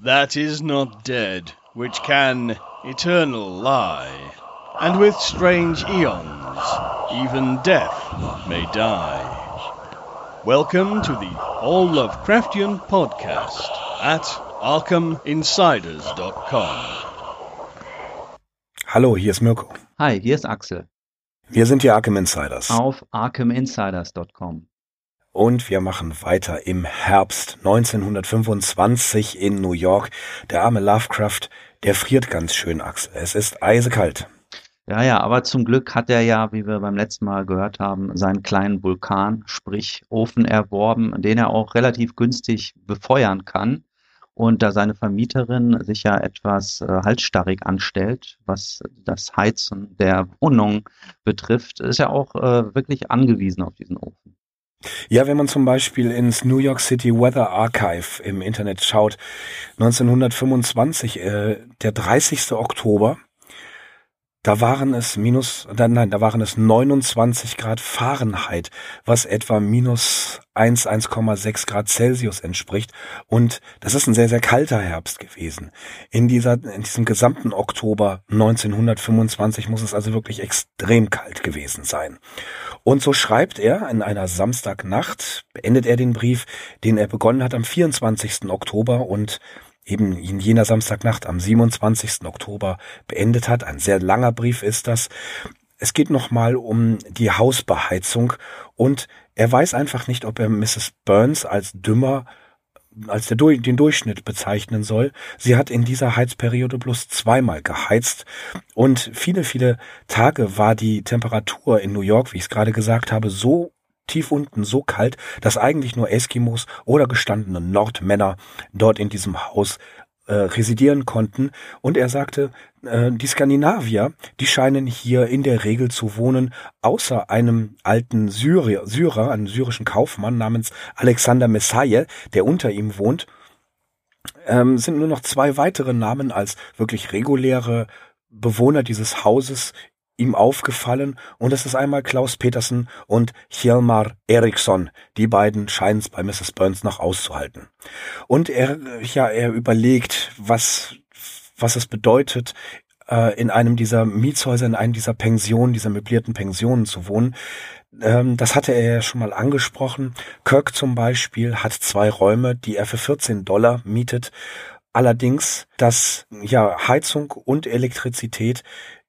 that is not dead, which can eternal lie, and with strange eons even death may die. Welcome to the All Lovecraftian podcast at ArkhamInsiders.com. Hallo, hier ist Mirko. Hi, hier ist Axel. Wir sind die Arkham Insiders. Auf ArkhamInsiders.com. Und wir machen weiter im Herbst 1925 in New York. Der arme Lovecraft, der friert ganz schön, Axel. Es ist eisekalt. Ja, ja, aber zum Glück hat er ja, wie wir beim letzten Mal gehört haben, seinen kleinen Vulkan, sprich Ofen erworben, den er auch relativ günstig befeuern kann. Und da seine Vermieterin sich ja etwas äh, halsstarrig anstellt, was das Heizen der Wohnung betrifft, ist er auch äh, wirklich angewiesen auf diesen Ofen. Ja, wenn man zum Beispiel ins New York City Weather Archive im Internet schaut, 1925, äh, der 30. Oktober, da waren es minus, nein, da waren es 29 Grad Fahrenheit, was etwa minus 1, 1,6 Grad Celsius entspricht. Und das ist ein sehr, sehr kalter Herbst gewesen. In dieser, in diesem gesamten Oktober 1925 muss es also wirklich extrem kalt gewesen sein. Und so schreibt er in einer Samstagnacht, beendet er den Brief, den er begonnen hat am 24. Oktober und eben in jener Samstagnacht am 27. Oktober beendet hat. Ein sehr langer Brief ist das. Es geht nochmal um die Hausbeheizung und er weiß einfach nicht, ob er Mrs. Burns als dümmer als der, den Durchschnitt bezeichnen soll. Sie hat in dieser Heizperiode bloß zweimal geheizt und viele, viele Tage war die Temperatur in New York, wie ich es gerade gesagt habe, so tief unten so kalt, dass eigentlich nur Eskimos oder gestandene Nordmänner dort in diesem Haus äh, residieren konnten. Und er sagte, äh, die Skandinavier, die scheinen hier in der Regel zu wohnen, außer einem alten Syrier, Syrer, einem syrischen Kaufmann namens Alexander Messaye, der unter ihm wohnt, ähm, sind nur noch zwei weitere Namen als wirklich reguläre Bewohner dieses Hauses ihm aufgefallen und es ist einmal Klaus Petersen und Hjalmar Eriksson. Die beiden scheinen es bei Mrs. Burns noch auszuhalten. Und er, ja, er überlegt, was, was es bedeutet, äh, in einem dieser Mietshäuser, in einem dieser Pensionen, dieser möblierten Pensionen zu wohnen. Ähm, das hatte er ja schon mal angesprochen. Kirk zum Beispiel hat zwei Räume, die er für 14 Dollar mietet. Allerdings, dass ja Heizung und Elektrizität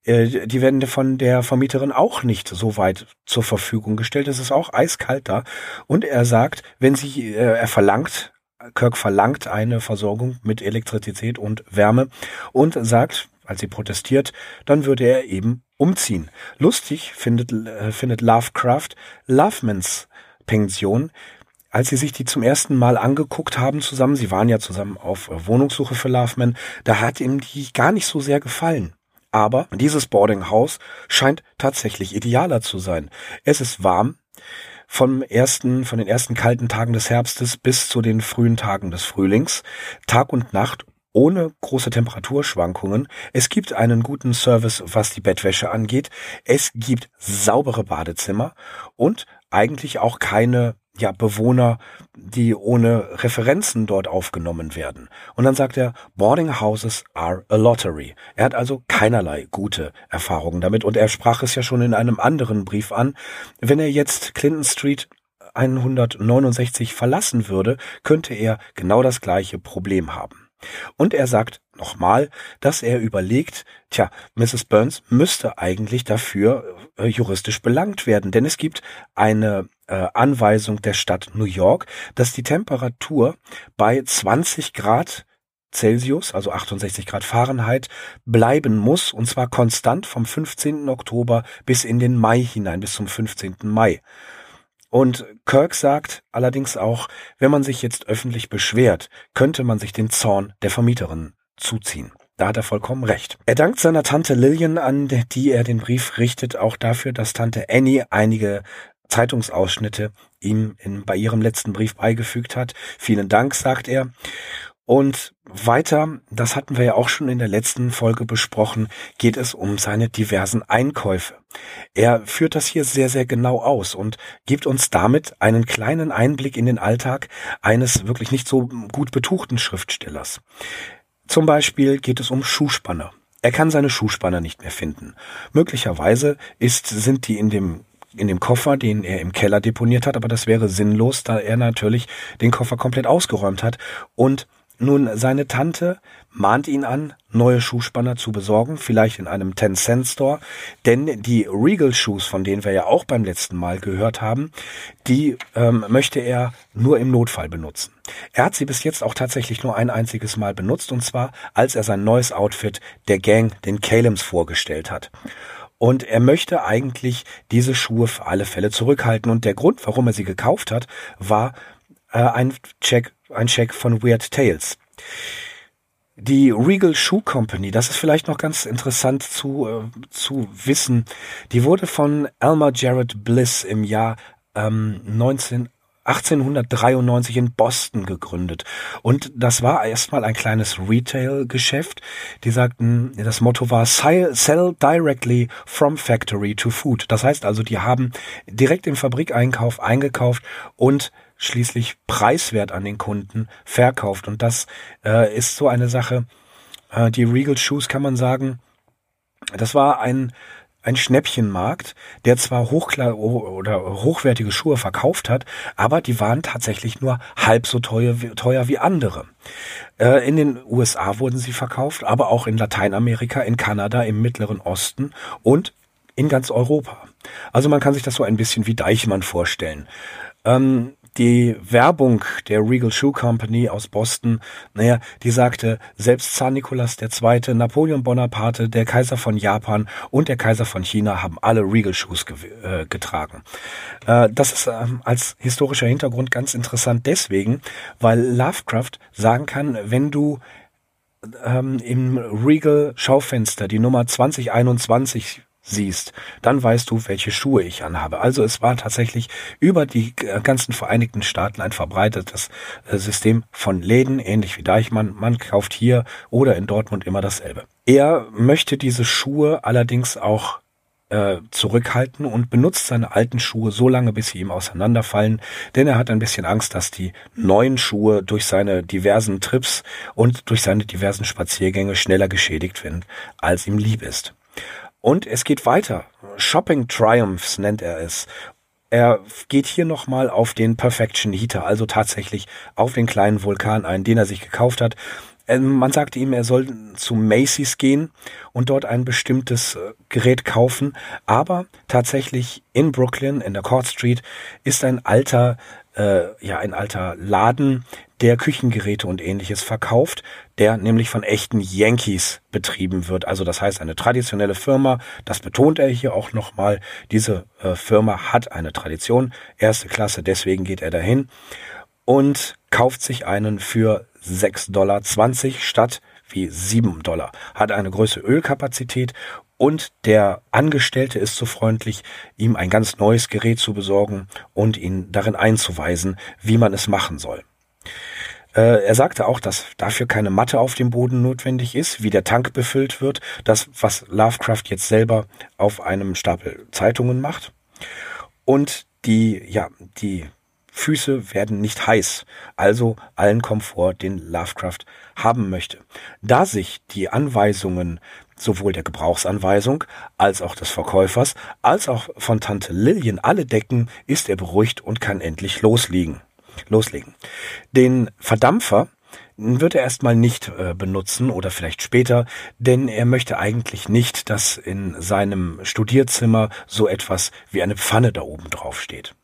die werden von der Vermieterin auch nicht so weit zur Verfügung gestellt. Es ist auch eiskalt da. Und er sagt, wenn sie, äh, er verlangt, Kirk verlangt eine Versorgung mit Elektrizität und Wärme und sagt, als sie protestiert, dann würde er eben umziehen. Lustig findet, äh, findet Lovecraft Lovemans Pension, als sie sich die zum ersten Mal angeguckt haben zusammen, sie waren ja zusammen auf Wohnungssuche für Loveman, da hat ihm die gar nicht so sehr gefallen. Aber dieses Boarding House scheint tatsächlich idealer zu sein. Es ist warm, vom ersten, von den ersten kalten Tagen des Herbstes bis zu den frühen Tagen des Frühlings, Tag und Nacht ohne große Temperaturschwankungen. Es gibt einen guten Service, was die Bettwäsche angeht. Es gibt saubere Badezimmer und eigentlich auch keine ja, Bewohner, die ohne Referenzen dort aufgenommen werden. Und dann sagt er, Boarding Houses are a lottery. Er hat also keinerlei gute Erfahrungen damit und er sprach es ja schon in einem anderen Brief an. Wenn er jetzt Clinton Street 169 verlassen würde, könnte er genau das gleiche Problem haben. Und er sagt nochmal, dass er überlegt, tja, Mrs. Burns müsste eigentlich dafür äh, juristisch belangt werden, denn es gibt eine äh, Anweisung der Stadt New York, dass die Temperatur bei 20 Grad Celsius, also 68 Grad Fahrenheit, bleiben muss, und zwar konstant vom 15. Oktober bis in den Mai hinein, bis zum 15. Mai. Und Kirk sagt allerdings auch, wenn man sich jetzt öffentlich beschwert, könnte man sich den Zorn der Vermieterin zuziehen. Da hat er vollkommen recht. Er dankt seiner Tante Lillian an, die er den Brief richtet, auch dafür, dass Tante Annie einige Zeitungsausschnitte ihm in, bei ihrem letzten Brief beigefügt hat. Vielen Dank, sagt er. Und weiter, das hatten wir ja auch schon in der letzten Folge besprochen, geht es um seine diversen Einkäufe. Er führt das hier sehr, sehr genau aus und gibt uns damit einen kleinen Einblick in den Alltag eines wirklich nicht so gut betuchten Schriftstellers. Zum Beispiel geht es um Schuhspanner. Er kann seine Schuhspanner nicht mehr finden. Möglicherweise ist, sind die in dem in dem Koffer, den er im Keller deponiert hat, aber das wäre sinnlos, da er natürlich den Koffer komplett ausgeräumt hat und nun, seine Tante mahnt ihn an, neue Schuhspanner zu besorgen, vielleicht in einem 10-Cent-Store, denn die Regal-Shoes, von denen wir ja auch beim letzten Mal gehört haben, die ähm, möchte er nur im Notfall benutzen. Er hat sie bis jetzt auch tatsächlich nur ein einziges Mal benutzt, und zwar als er sein neues Outfit der Gang, den Calems, vorgestellt hat. Und er möchte eigentlich diese Schuhe für alle Fälle zurückhalten. Und der Grund, warum er sie gekauft hat, war äh, ein Check ein Check von Weird Tales. Die Regal Shoe Company, das ist vielleicht noch ganz interessant zu, äh, zu wissen, die wurde von Elmer Jarrett Bliss im Jahr ähm, 19, 1893 in Boston gegründet. Und das war erstmal ein kleines Retail-Geschäft. Die sagten, das Motto war Sell directly from factory to food. Das heißt also, die haben direkt im Fabrikeinkauf eingekauft und schließlich preiswert an den Kunden verkauft. Und das äh, ist so eine Sache. Äh, die Regal Shoes kann man sagen, das war ein ein Schnäppchenmarkt, der zwar hochklar oder hochwertige Schuhe verkauft hat, aber die waren tatsächlich nur halb so teuer, teuer wie andere. Äh, in den USA wurden sie verkauft, aber auch in Lateinamerika, in Kanada, im Mittleren Osten und in ganz Europa. Also man kann sich das so ein bisschen wie Deichmann vorstellen. Ähm, die Werbung der Regal Shoe Company aus Boston, naja, die sagte, selbst Zar Nikolaus II., Napoleon Bonaparte, der Kaiser von Japan und der Kaiser von China haben alle Regal Shoes ge äh, getragen. Äh, das ist äh, als historischer Hintergrund ganz interessant deswegen, weil Lovecraft sagen kann, wenn du ähm, im Regal Schaufenster die Nummer 2021 siehst, dann weißt du, welche Schuhe ich anhabe. Also es war tatsächlich über die äh, ganzen Vereinigten Staaten ein verbreitetes äh, System von Läden, ähnlich wie Deichmann. Man kauft hier oder in Dortmund immer dasselbe. Er möchte diese Schuhe allerdings auch äh, zurückhalten und benutzt seine alten Schuhe so lange, bis sie ihm auseinanderfallen, denn er hat ein bisschen Angst, dass die neuen Schuhe durch seine diversen Trips und durch seine diversen Spaziergänge schneller geschädigt werden, als ihm lieb ist. Und es geht weiter. Shopping Triumphs nennt er es. Er geht hier nochmal auf den Perfection Heater, also tatsächlich auf den kleinen Vulkan ein, den er sich gekauft hat. Ähm, man sagte ihm, er soll zu Macy's gehen und dort ein bestimmtes äh, Gerät kaufen. Aber tatsächlich in Brooklyn, in der Court Street, ist ein alter, äh, ja, ein alter Laden, der Küchengeräte und ähnliches verkauft, der nämlich von echten Yankees betrieben wird. Also das heißt eine traditionelle Firma, das betont er hier auch nochmal, diese äh, Firma hat eine Tradition, erste Klasse, deswegen geht er dahin und kauft sich einen für 6,20 Dollar statt wie 7 Dollar, hat eine größere Ölkapazität und der Angestellte ist so freundlich, ihm ein ganz neues Gerät zu besorgen und ihn darin einzuweisen, wie man es machen soll. Äh, er sagte auch, dass dafür keine Matte auf dem Boden notwendig ist, wie der Tank befüllt wird, das, was Lovecraft jetzt selber auf einem Stapel Zeitungen macht. Und die, ja, die Füße werden nicht heiß, also allen Komfort, den Lovecraft haben möchte. Da sich die Anweisungen sowohl der Gebrauchsanweisung als auch des Verkäufers als auch von Tante Lillian alle decken, ist er beruhigt und kann endlich loslegen loslegen. Den Verdampfer wird er erstmal nicht äh, benutzen oder vielleicht später, denn er möchte eigentlich nicht, dass in seinem Studierzimmer so etwas wie eine Pfanne da oben drauf steht.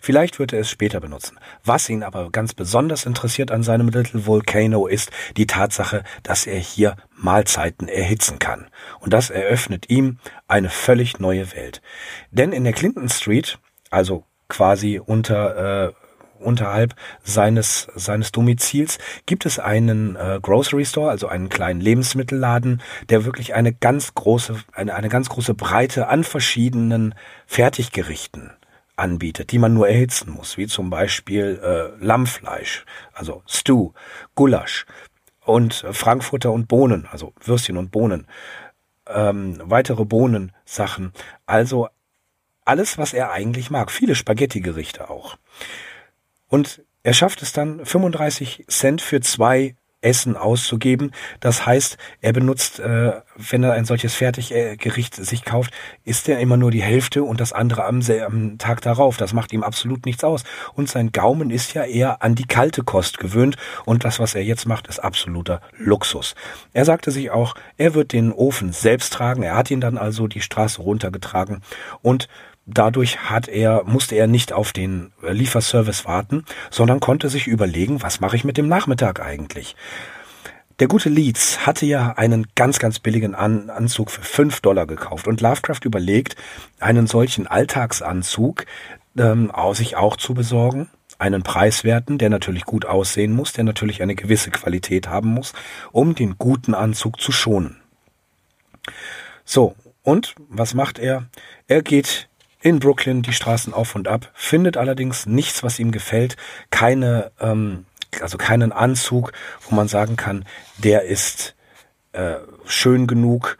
Vielleicht wird er es später benutzen. Was ihn aber ganz besonders interessiert an seinem Little Volcano ist die Tatsache, dass er hier Mahlzeiten erhitzen kann. Und das eröffnet ihm eine völlig neue Welt. Denn in der Clinton Street, also quasi unter äh, unterhalb seines, seines Domizils gibt es einen äh, Grocery Store, also einen kleinen Lebensmittelladen, der wirklich eine ganz große, eine, eine ganz große Breite an verschiedenen Fertiggerichten anbietet, die man nur erhitzen muss, wie zum Beispiel äh, Lammfleisch, also Stew, Gulasch und Frankfurter und Bohnen, also Würstchen und Bohnen, ähm, weitere Bohnensachen, also alles, was er eigentlich mag, viele Spaghetti-Gerichte auch. Und er schafft es dann 35 Cent für zwei Essen auszugeben. Das heißt, er benutzt, äh, wenn er ein solches Fertiggericht sich kauft, isst er immer nur die Hälfte und das andere am, am Tag darauf. Das macht ihm absolut nichts aus. Und sein Gaumen ist ja eher an die kalte Kost gewöhnt und das, was er jetzt macht, ist absoluter Luxus. Er sagte sich auch, er wird den Ofen selbst tragen. Er hat ihn dann also die Straße runtergetragen und Dadurch hat er, musste er nicht auf den Lieferservice warten, sondern konnte sich überlegen, was mache ich mit dem Nachmittag eigentlich? Der gute Leeds hatte ja einen ganz, ganz billigen An Anzug für fünf Dollar gekauft und Lovecraft überlegt, einen solchen Alltagsanzug ähm, sich auch zu besorgen. Einen preiswerten, der natürlich gut aussehen muss, der natürlich eine gewisse Qualität haben muss, um den guten Anzug zu schonen. So, und was macht er? Er geht in Brooklyn die Straßen auf und ab, findet allerdings nichts, was ihm gefällt, keine, ähm, also keinen Anzug, wo man sagen kann, der ist äh, schön genug.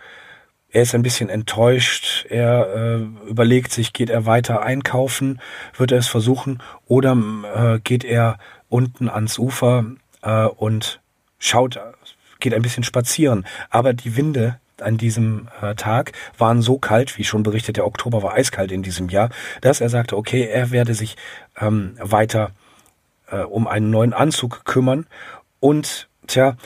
Er ist ein bisschen enttäuscht. Er äh, überlegt sich, geht er weiter einkaufen, wird er es versuchen, oder äh, geht er unten ans Ufer äh, und schaut, geht ein bisschen spazieren. Aber die Winde an diesem äh, Tag waren so kalt, wie schon berichtet, der Oktober war eiskalt in diesem Jahr, dass er sagte, okay, er werde sich ähm, weiter äh, um einen neuen Anzug kümmern. Und tja,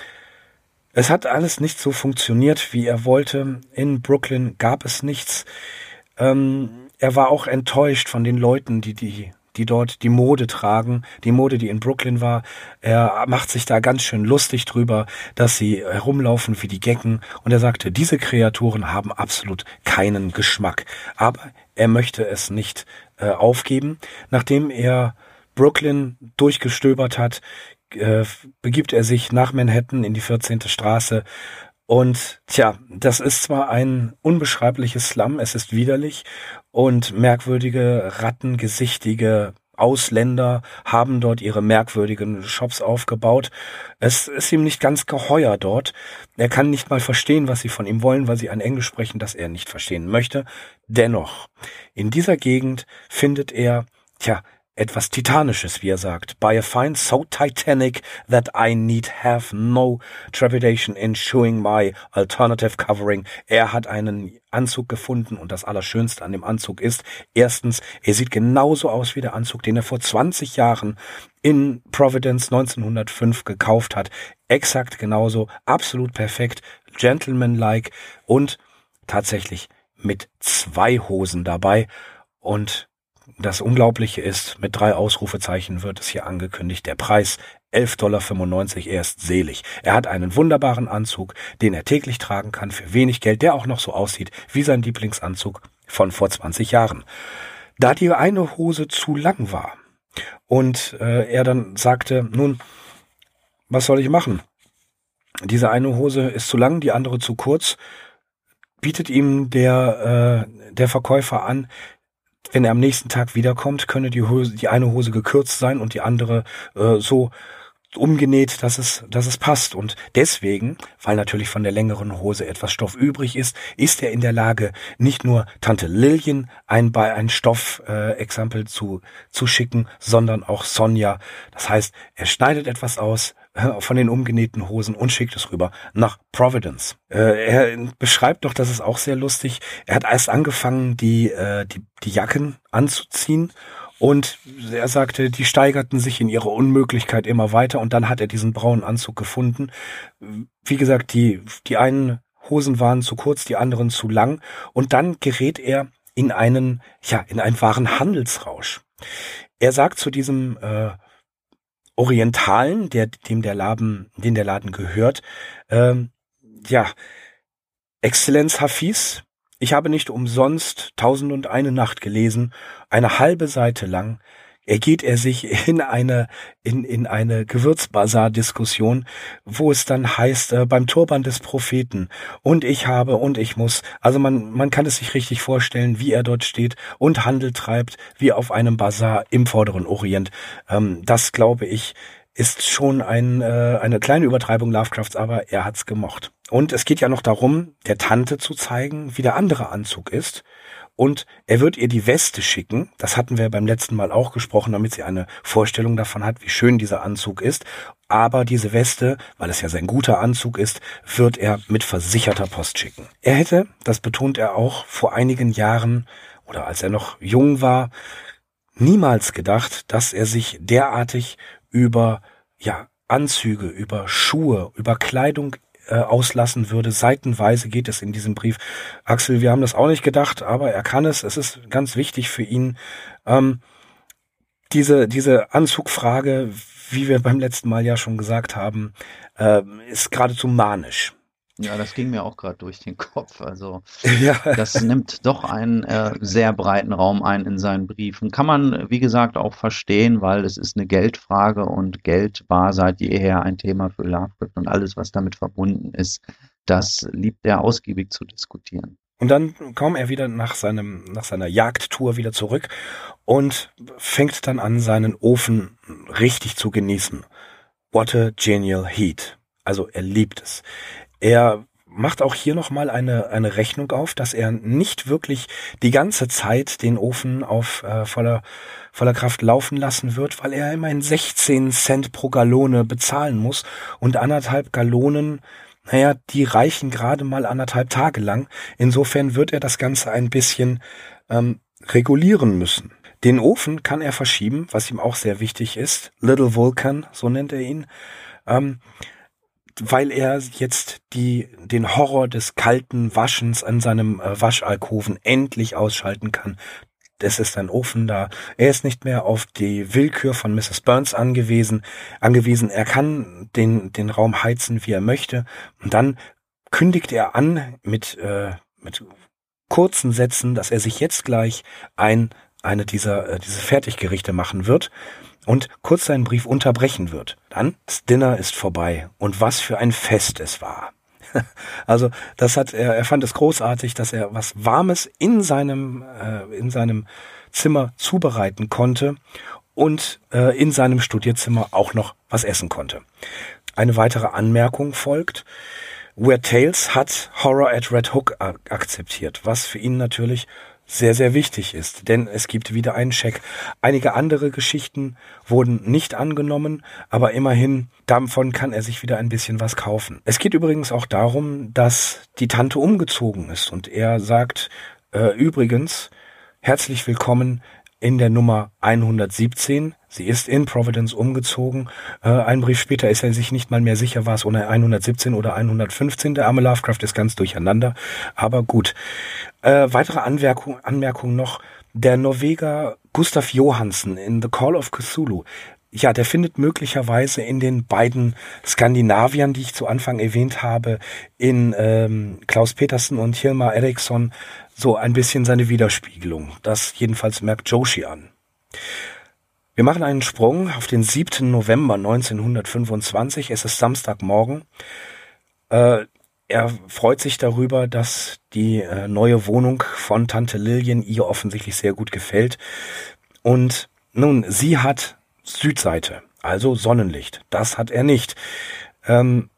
es hat alles nicht so funktioniert, wie er wollte. In Brooklyn gab es nichts. Ähm, er war auch enttäuscht von den Leuten, die die die dort die Mode tragen, die Mode, die in Brooklyn war. Er macht sich da ganz schön lustig drüber, dass sie herumlaufen wie die Gecken. Und er sagte, diese Kreaturen haben absolut keinen Geschmack. Aber er möchte es nicht äh, aufgeben. Nachdem er Brooklyn durchgestöbert hat, äh, begibt er sich nach Manhattan in die 14. Straße und tja, das ist zwar ein unbeschreibliches Slum, es ist widerlich und merkwürdige, rattengesichtige Ausländer haben dort ihre merkwürdigen Shops aufgebaut. Es ist ihm nicht ganz geheuer dort. Er kann nicht mal verstehen, was sie von ihm wollen, weil sie ein Englisch sprechen, das er nicht verstehen möchte. Dennoch, in dieser Gegend findet er, tja, etwas Titanisches, wie er sagt. By a find so titanic that I need have no trepidation in showing my alternative covering. Er hat einen Anzug gefunden und das Allerschönste an dem Anzug ist, erstens, er sieht genauso aus wie der Anzug, den er vor 20 Jahren in Providence 1905 gekauft hat. Exakt genauso, absolut perfekt, gentlemanlike und tatsächlich mit zwei Hosen dabei und das Unglaubliche ist, mit drei Ausrufezeichen wird es hier angekündigt, der Preis 11,95 Dollar, er ist selig. Er hat einen wunderbaren Anzug, den er täglich tragen kann für wenig Geld, der auch noch so aussieht wie sein Lieblingsanzug von vor 20 Jahren. Da die eine Hose zu lang war und äh, er dann sagte, nun, was soll ich machen? Diese eine Hose ist zu lang, die andere zu kurz, bietet ihm der, äh, der Verkäufer an, wenn er am nächsten Tag wiederkommt, könne die Hose, die eine Hose gekürzt sein und die andere äh, so umgenäht, dass es, dass es passt. Und deswegen, weil natürlich von der längeren Hose etwas Stoff übrig ist, ist er in der Lage, nicht nur Tante Lillian ein, bei ein Stoffexempel äh, zu, zu schicken, sondern auch Sonja. Das heißt, er schneidet etwas aus, von den umgenähten Hosen und schickt es rüber nach Providence. Äh, er beschreibt doch, das ist auch sehr lustig. Er hat erst angefangen, die, äh, die, die Jacken anzuziehen und er sagte, die steigerten sich in ihrer Unmöglichkeit immer weiter und dann hat er diesen braunen Anzug gefunden. Wie gesagt, die, die einen Hosen waren zu kurz, die anderen zu lang und dann gerät er in einen, ja, in einen wahren Handelsrausch. Er sagt zu diesem äh, Orientalen, der, dem der Laden, den der Laden gehört, ähm, ja, Exzellenz Hafiz, ich habe nicht umsonst Tausend und eine Nacht gelesen, eine halbe Seite lang ergeht er sich in eine, in, in eine Gewürzbazar-Diskussion, wo es dann heißt, äh, beim Turban des Propheten und ich habe und ich muss. Also man, man kann es sich richtig vorstellen, wie er dort steht und Handel treibt, wie auf einem Bazar im vorderen Orient. Ähm, das glaube ich, ist schon ein, äh, eine kleine Übertreibung Lovecrafts, aber er hat's gemocht. Und es geht ja noch darum, der Tante zu zeigen, wie der andere Anzug ist und er wird ihr die Weste schicken. Das hatten wir beim letzten Mal auch gesprochen, damit sie eine Vorstellung davon hat, wie schön dieser Anzug ist. Aber diese Weste, weil es ja sein guter Anzug ist, wird er mit versicherter Post schicken. Er hätte, das betont er auch, vor einigen Jahren oder als er noch jung war, niemals gedacht, dass er sich derartig über ja, Anzüge, über Schuhe, über Kleidung äh, auslassen würde. Seitenweise geht es in diesem Brief. Axel, wir haben das auch nicht gedacht, aber er kann es. Es ist ganz wichtig für ihn. Ähm, diese, diese Anzugfrage, wie wir beim letzten Mal ja schon gesagt haben, äh, ist geradezu manisch. Ja, das ging mir auch gerade durch den Kopf. Also ja. das nimmt doch einen äh, sehr breiten Raum ein in seinen Briefen. Kann man, wie gesagt, auch verstehen, weil es ist eine Geldfrage und Geld war seit jeher ein Thema für Lovecraft und alles, was damit verbunden ist, das liebt er ausgiebig zu diskutieren. Und dann kam er wieder nach seinem, nach seiner Jagdtour wieder zurück und fängt dann an, seinen Ofen richtig zu genießen. What a genial heat. Also er liebt es. Er macht auch hier nochmal eine, eine Rechnung auf, dass er nicht wirklich die ganze Zeit den Ofen auf äh, voller, voller Kraft laufen lassen wird, weil er immerhin 16 Cent pro Gallone bezahlen muss und anderthalb Gallonen, naja, die reichen gerade mal anderthalb Tage lang. Insofern wird er das Ganze ein bisschen ähm, regulieren müssen. Den Ofen kann er verschieben, was ihm auch sehr wichtig ist. Little Vulcan, so nennt er ihn. Ähm, weil er jetzt die, den Horror des kalten Waschens an seinem äh, Waschalkoven endlich ausschalten kann. Es ist ein Ofen da. Er ist nicht mehr auf die Willkür von Mrs. Burns angewiesen, angewiesen. Er kann den, den Raum heizen, wie er möchte. Und dann kündigt er an mit, äh, mit kurzen Sätzen, dass er sich jetzt gleich ein, eine dieser, äh, diese Fertiggerichte machen wird und kurz seinen Brief unterbrechen wird. Dann, das Dinner ist vorbei und was für ein Fest es war. Also das hat er, er fand es großartig, dass er was Warmes in seinem äh, in seinem Zimmer zubereiten konnte und äh, in seinem Studierzimmer auch noch was essen konnte. Eine weitere Anmerkung folgt. Weird Tales hat Horror at Red Hook akzeptiert, was für ihn natürlich sehr, sehr wichtig ist, denn es gibt wieder einen Scheck. Einige andere Geschichten wurden nicht angenommen, aber immerhin davon kann er sich wieder ein bisschen was kaufen. Es geht übrigens auch darum, dass die Tante umgezogen ist und er sagt, äh, übrigens, herzlich willkommen in der Nummer 117 Sie ist in Providence umgezogen. Äh, ein Brief später ist er sich nicht mal mehr sicher, war es ohne 117 oder 115. Der arme Lovecraft ist ganz durcheinander. Aber gut. Äh, weitere Anmerkung, Anmerkung noch. Der Norweger Gustav Johansen in The Call of Cthulhu ja, der findet möglicherweise in den beiden Skandinaviern, die ich zu Anfang erwähnt habe, in ähm, Klaus Petersen und Hilmar Eriksson, so ein bisschen seine Widerspiegelung. Das jedenfalls merkt Joshi an. Wir machen einen Sprung auf den 7. November 1925. Es ist Samstagmorgen. Äh, er freut sich darüber, dass die äh, neue Wohnung von Tante Lillian ihr offensichtlich sehr gut gefällt. Und nun, sie hat Südseite, also Sonnenlicht. Das hat er nicht. Ähm,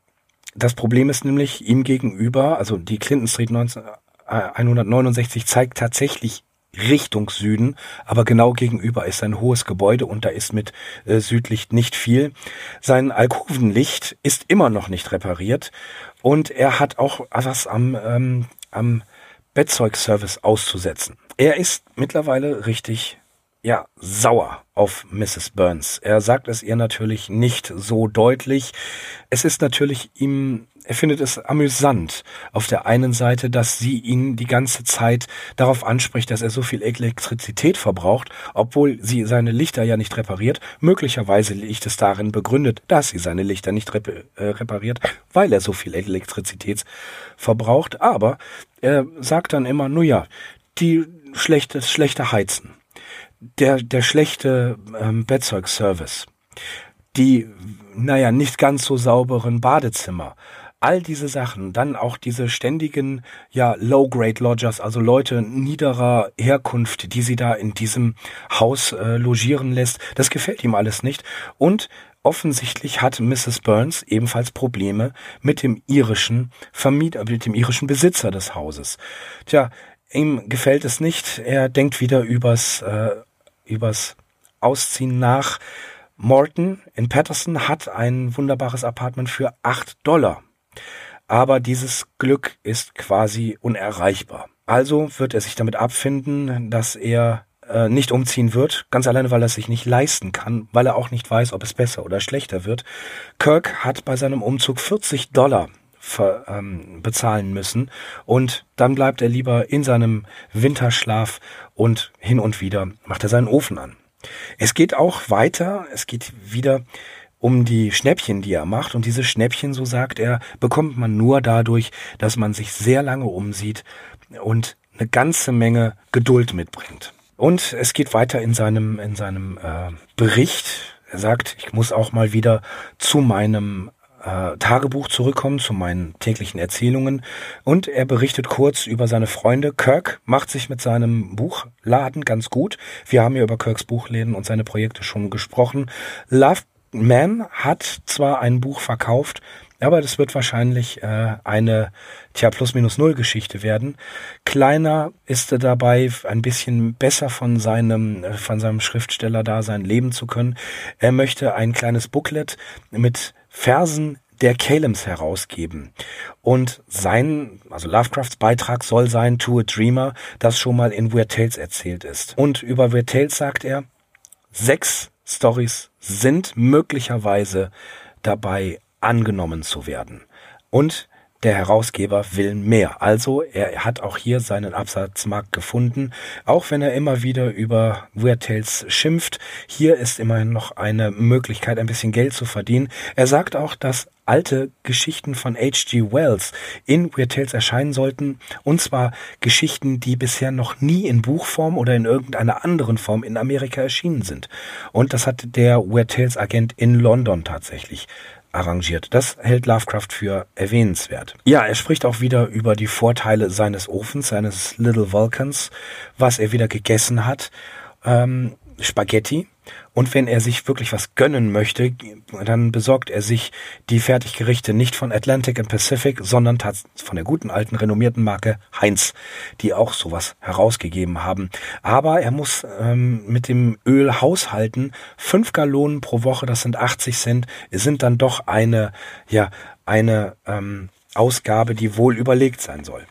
das Problem ist nämlich ihm gegenüber, also die Clinton Street 19, äh, 169 zeigt tatsächlich Richtung Süden, aber genau gegenüber ist ein hohes Gebäude und da ist mit äh, Südlicht nicht viel. Sein Alkovenlicht ist immer noch nicht repariert und er hat auch was am, ähm, am Bettzeugservice auszusetzen. Er ist mittlerweile richtig ja, sauer auf Mrs. Burns. Er sagt es ihr natürlich nicht so deutlich. Es ist natürlich ihm er findet es amüsant auf der einen Seite, dass sie ihn die ganze Zeit darauf anspricht, dass er so viel Elektrizität verbraucht, obwohl sie seine Lichter ja nicht repariert. Möglicherweise liegt es darin begründet, dass sie seine Lichter nicht rep äh, repariert, weil er so viel Elektrizität verbraucht. Aber er sagt dann immer, nur ja, die schlechte, schlechte Heizen der, der schlechte ähm, Bettzeugservice, die, naja, nicht ganz so sauberen Badezimmer, all diese Sachen, dann auch diese ständigen, ja, Low-Grade-Lodgers, also Leute niederer Herkunft, die sie da in diesem Haus äh, logieren lässt, das gefällt ihm alles nicht. Und offensichtlich hat Mrs. Burns ebenfalls Probleme mit dem irischen Vermieter, mit dem irischen Besitzer des Hauses. Tja, ihm gefällt es nicht. Er denkt wieder übers, äh, übers Ausziehen nach. Morton in Patterson hat ein wunderbares Apartment für acht Dollar. Aber dieses Glück ist quasi unerreichbar. Also wird er sich damit abfinden, dass er äh, nicht umziehen wird, ganz alleine, weil er es sich nicht leisten kann, weil er auch nicht weiß, ob es besser oder schlechter wird. Kirk hat bei seinem Umzug 40 Dollar ver, ähm, bezahlen müssen und dann bleibt er lieber in seinem Winterschlaf und hin und wieder macht er seinen Ofen an. Es geht auch weiter, es geht wieder um die Schnäppchen, die er macht. Und diese Schnäppchen, so sagt er, bekommt man nur dadurch, dass man sich sehr lange umsieht und eine ganze Menge Geduld mitbringt. Und es geht weiter in seinem, in seinem äh, Bericht. Er sagt, ich muss auch mal wieder zu meinem äh, Tagebuch zurückkommen, zu meinen täglichen Erzählungen. Und er berichtet kurz über seine Freunde. Kirk macht sich mit seinem Buchladen ganz gut. Wir haben ja über Kirks Buchläden und seine Projekte schon gesprochen. Love man hat zwar ein Buch verkauft, aber das wird wahrscheinlich äh, eine tja plus minus null Geschichte werden. Kleiner ist er dabei, ein bisschen besser von seinem von seinem Schriftsteller da sein leben zu können. Er möchte ein kleines Booklet mit Versen der Calems herausgeben. Und sein, also Lovecrafts Beitrag soll sein To a Dreamer, das schon mal in Weird Tales erzählt ist. Und über Weird Tales sagt er, sechs Stories sind möglicherweise dabei angenommen zu werden. Und der Herausgeber will mehr. Also er hat auch hier seinen Absatzmarkt gefunden, auch wenn er immer wieder über Weird Tales schimpft. Hier ist immerhin noch eine Möglichkeit, ein bisschen Geld zu verdienen. Er sagt auch, dass alte Geschichten von H.G. Wells in Weird Tales erscheinen sollten, und zwar Geschichten, die bisher noch nie in Buchform oder in irgendeiner anderen Form in Amerika erschienen sind. Und das hat der Weird Tales Agent in London tatsächlich arrangiert. Das hält Lovecraft für erwähnenswert. Ja, er spricht auch wieder über die Vorteile seines Ofens, seines Little Vulcans, was er wieder gegessen hat. Ähm, Spaghetti. Und wenn er sich wirklich was gönnen möchte, dann besorgt er sich die Fertiggerichte nicht von Atlantic and Pacific, sondern von der guten alten renommierten Marke Heinz, die auch sowas herausgegeben haben. Aber er muss ähm, mit dem Öl haushalten. Fünf Gallonen pro Woche, das sind 80 Cent, sind dann doch eine, ja, eine ähm, Ausgabe, die wohl überlegt sein soll.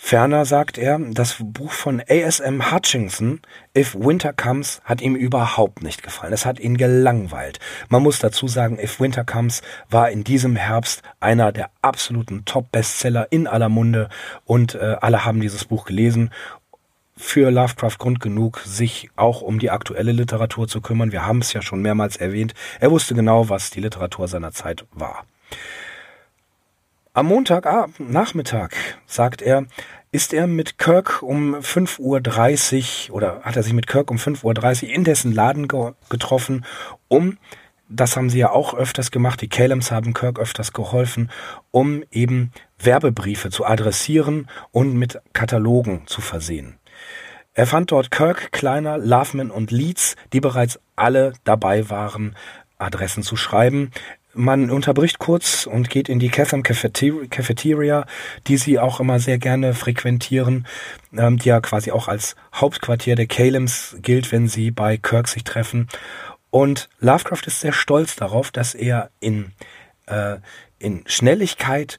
Ferner sagt er, das Buch von A.S.M. Hutchinson, If Winter Comes, hat ihm überhaupt nicht gefallen. Es hat ihn gelangweilt. Man muss dazu sagen, If Winter Comes war in diesem Herbst einer der absoluten Top-Bestseller in aller Munde und äh, alle haben dieses Buch gelesen für Lovecraft Grund genug, sich auch um die aktuelle Literatur zu kümmern. Wir haben es ja schon mehrmals erwähnt. Er wusste genau, was die Literatur seiner Zeit war. Am Montagabend, Nachmittag, sagt er, ist er mit Kirk um 5.30 Uhr oder hat er sich mit Kirk um 5.30 Uhr in dessen Laden ge getroffen, um, das haben sie ja auch öfters gemacht, die Calems haben Kirk öfters geholfen, um eben Werbebriefe zu adressieren und mit Katalogen zu versehen. Er fand dort Kirk, Kleiner, Loveman und Leeds, die bereits alle dabei waren, Adressen zu schreiben. Man unterbricht kurz und geht in die Catherine Cafeteria, die sie auch immer sehr gerne frequentieren, ähm, die ja quasi auch als Hauptquartier der Calems gilt, wenn sie bei Kirk sich treffen. Und Lovecraft ist sehr stolz darauf, dass er in, äh, in Schnelligkeit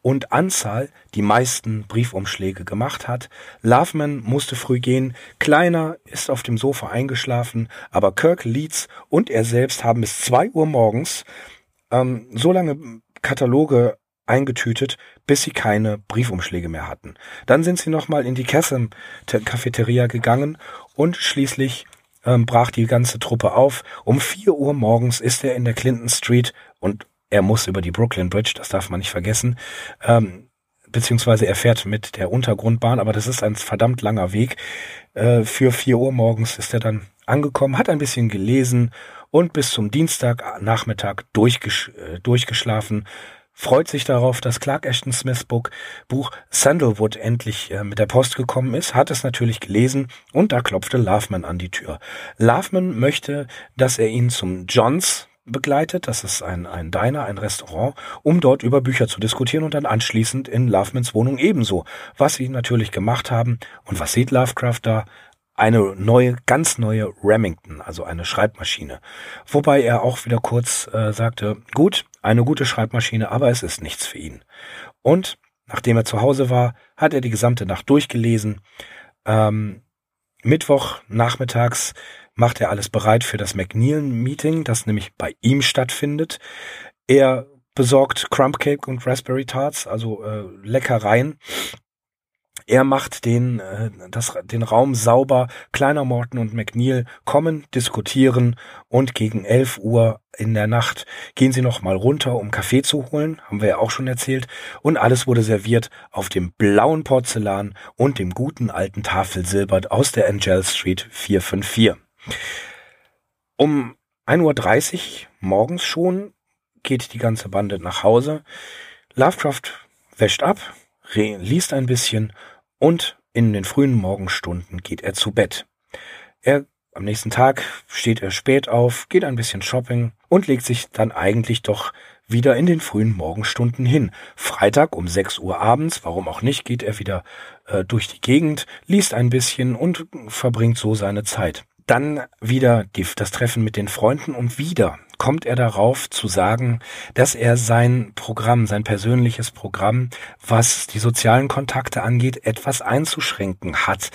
und Anzahl die meisten Briefumschläge gemacht hat. Loveman musste früh gehen, Kleiner ist auf dem Sofa eingeschlafen, aber Kirk, Leeds und er selbst haben bis zwei Uhr morgens ähm, so lange Kataloge eingetütet, bis sie keine Briefumschläge mehr hatten. Dann sind sie nochmal in die Kessem-Cafeteria gegangen und schließlich ähm, brach die ganze Truppe auf. Um vier Uhr morgens ist er in der Clinton Street und er muss über die Brooklyn Bridge, das darf man nicht vergessen. Ähm, beziehungsweise er fährt mit der Untergrundbahn, aber das ist ein verdammt langer Weg. Äh, für vier Uhr morgens ist er dann angekommen, hat ein bisschen gelesen und bis zum Dienstagnachmittag durchgesch äh, durchgeschlafen, freut sich darauf, dass Clark Ashton Smiths Buch, Buch Sandalwood endlich äh, mit der Post gekommen ist, hat es natürlich gelesen und da klopfte Loveman an die Tür. Loveman möchte, dass er ihn zum Johns begleitet, das ist ein, ein Diner, ein Restaurant, um dort über Bücher zu diskutieren und dann anschließend in Lovemans Wohnung ebenso. Was sie natürlich gemacht haben und was sieht Lovecraft da? Eine neue, ganz neue Remington, also eine Schreibmaschine. Wobei er auch wieder kurz äh, sagte, gut, eine gute Schreibmaschine, aber es ist nichts für ihn. Und nachdem er zu Hause war, hat er die gesamte Nacht durchgelesen. Ähm, Mittwoch nachmittags macht er alles bereit für das McNeil-Meeting, das nämlich bei ihm stattfindet. Er besorgt Crumb Cake und Raspberry Tarts, also äh, Leckereien, er macht den, äh, das, den Raum sauber. Kleiner Morton und McNeil kommen, diskutieren und gegen 11 Uhr in der Nacht gehen sie noch mal runter, um Kaffee zu holen, haben wir ja auch schon erzählt. Und alles wurde serviert auf dem blauen Porzellan und dem guten alten Tafelsilber aus der Angel Street 454. Um 1.30 Uhr morgens schon geht die ganze Bande nach Hause. Lovecraft wäscht ab, liest ein bisschen und in den frühen Morgenstunden geht er zu Bett. Er am nächsten Tag steht er spät auf, geht ein bisschen shopping und legt sich dann eigentlich doch wieder in den frühen Morgenstunden hin. Freitag um 6 Uhr abends, warum auch nicht, geht er wieder äh, durch die Gegend, liest ein bisschen und verbringt so seine Zeit. Dann wieder die, das Treffen mit den Freunden und wieder kommt er darauf zu sagen, dass er sein Programm, sein persönliches Programm, was die sozialen Kontakte angeht, etwas einzuschränken hat.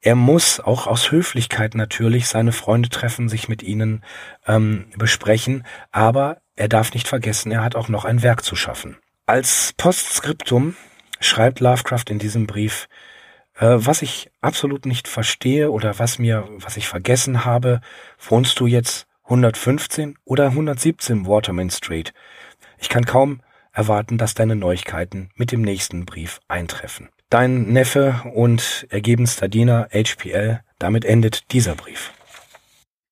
Er muss auch aus Höflichkeit natürlich seine Freunde treffen, sich mit ihnen ähm, besprechen, aber er darf nicht vergessen, er hat auch noch ein Werk zu schaffen. Als Postskriptum schreibt Lovecraft in diesem Brief, äh, was ich absolut nicht verstehe oder was mir, was ich vergessen habe, wohnst du jetzt 115 oder 117 Waterman Street. Ich kann kaum erwarten, dass deine Neuigkeiten mit dem nächsten Brief eintreffen. Dein Neffe und ergebenster Diener HPL, damit endet dieser Brief.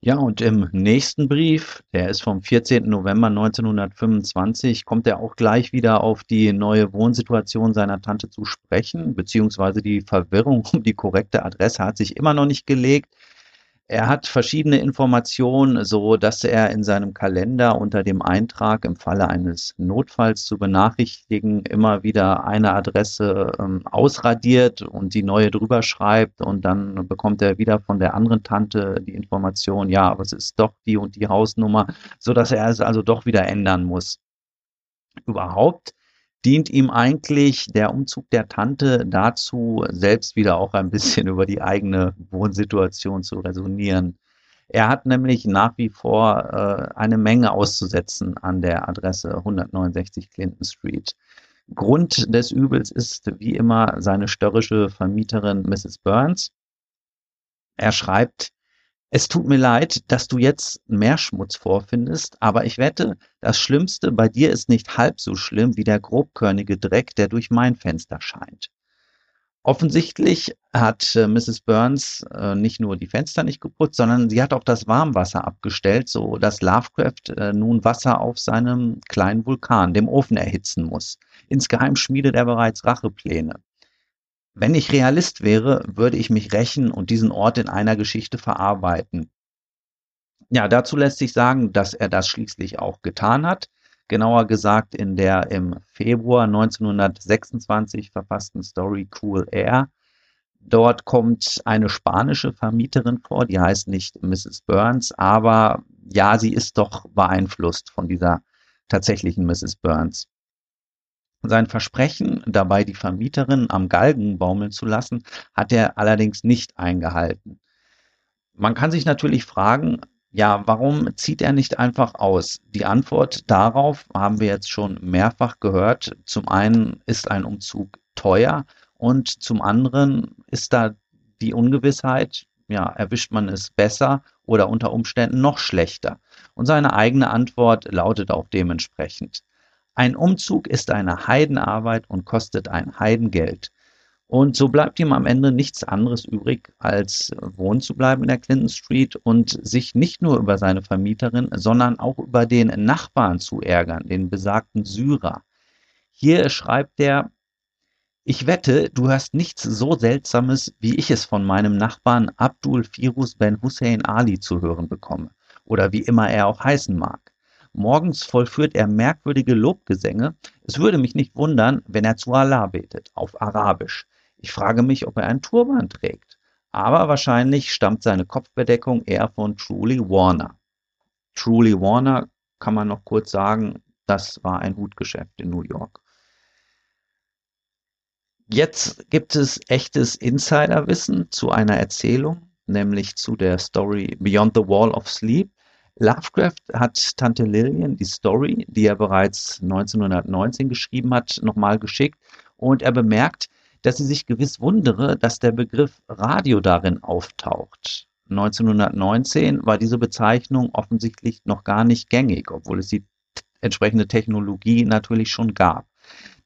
Ja, und im nächsten Brief, der ist vom 14. November 1925, kommt er auch gleich wieder auf die neue Wohnsituation seiner Tante zu sprechen, beziehungsweise die Verwirrung um die korrekte Adresse hat sich immer noch nicht gelegt. Er hat verschiedene Informationen, so dass er in seinem Kalender unter dem Eintrag im Falle eines Notfalls zu benachrichtigen immer wieder eine Adresse ähm, ausradiert und die neue drüber schreibt und dann bekommt er wieder von der anderen Tante die Information, ja, aber es ist doch die und die Hausnummer, so dass er es also doch wieder ändern muss. Überhaupt dient ihm eigentlich der Umzug der Tante dazu, selbst wieder auch ein bisschen über die eigene Wohnsituation zu resonieren. Er hat nämlich nach wie vor äh, eine Menge auszusetzen an der Adresse 169 Clinton Street. Grund des Übels ist wie immer seine störrische Vermieterin Mrs. Burns. Er schreibt, es tut mir leid, dass du jetzt mehr Schmutz vorfindest, aber ich wette, das Schlimmste bei dir ist nicht halb so schlimm wie der grobkörnige Dreck, der durch mein Fenster scheint. Offensichtlich hat äh, Mrs. Burns äh, nicht nur die Fenster nicht geputzt, sondern sie hat auch das Warmwasser abgestellt, so dass Lovecraft äh, nun Wasser auf seinem kleinen Vulkan, dem Ofen, erhitzen muss. Insgeheim schmiedet er bereits Rachepläne. Wenn ich Realist wäre, würde ich mich rächen und diesen Ort in einer Geschichte verarbeiten. Ja, dazu lässt sich sagen, dass er das schließlich auch getan hat. Genauer gesagt in der im Februar 1926 verfassten Story Cool Air. Dort kommt eine spanische Vermieterin vor, die heißt nicht Mrs. Burns, aber ja, sie ist doch beeinflusst von dieser tatsächlichen Mrs. Burns. Sein Versprechen, dabei die Vermieterin am Galgen baumeln zu lassen, hat er allerdings nicht eingehalten. Man kann sich natürlich fragen, ja, warum zieht er nicht einfach aus? Die Antwort darauf haben wir jetzt schon mehrfach gehört. Zum einen ist ein Umzug teuer und zum anderen ist da die Ungewissheit, ja, erwischt man es besser oder unter Umständen noch schlechter. Und seine eigene Antwort lautet auch dementsprechend. Ein Umzug ist eine Heidenarbeit und kostet ein Heidengeld. Und so bleibt ihm am Ende nichts anderes übrig, als wohnen zu bleiben in der Clinton Street und sich nicht nur über seine Vermieterin, sondern auch über den Nachbarn zu ärgern, den besagten Syrer. Hier schreibt er, ich wette, du hast nichts so Seltsames, wie ich es von meinem Nachbarn Abdul Firuz Ben Hussein Ali zu hören bekomme, oder wie immer er auch heißen mag. Morgens vollführt er merkwürdige Lobgesänge. Es würde mich nicht wundern, wenn er zu Allah betet, auf Arabisch. Ich frage mich, ob er einen Turban trägt. Aber wahrscheinlich stammt seine Kopfbedeckung eher von Truly Warner. Truly Warner kann man noch kurz sagen, das war ein Hutgeschäft in New York. Jetzt gibt es echtes Insiderwissen zu einer Erzählung, nämlich zu der Story Beyond the Wall of Sleep. Lovecraft hat Tante Lillian die Story, die er bereits 1919 geschrieben hat, nochmal geschickt und er bemerkt, dass sie sich gewiss wundere, dass der Begriff Radio darin auftaucht. 1919 war diese Bezeichnung offensichtlich noch gar nicht gängig, obwohl es die entsprechende Technologie natürlich schon gab.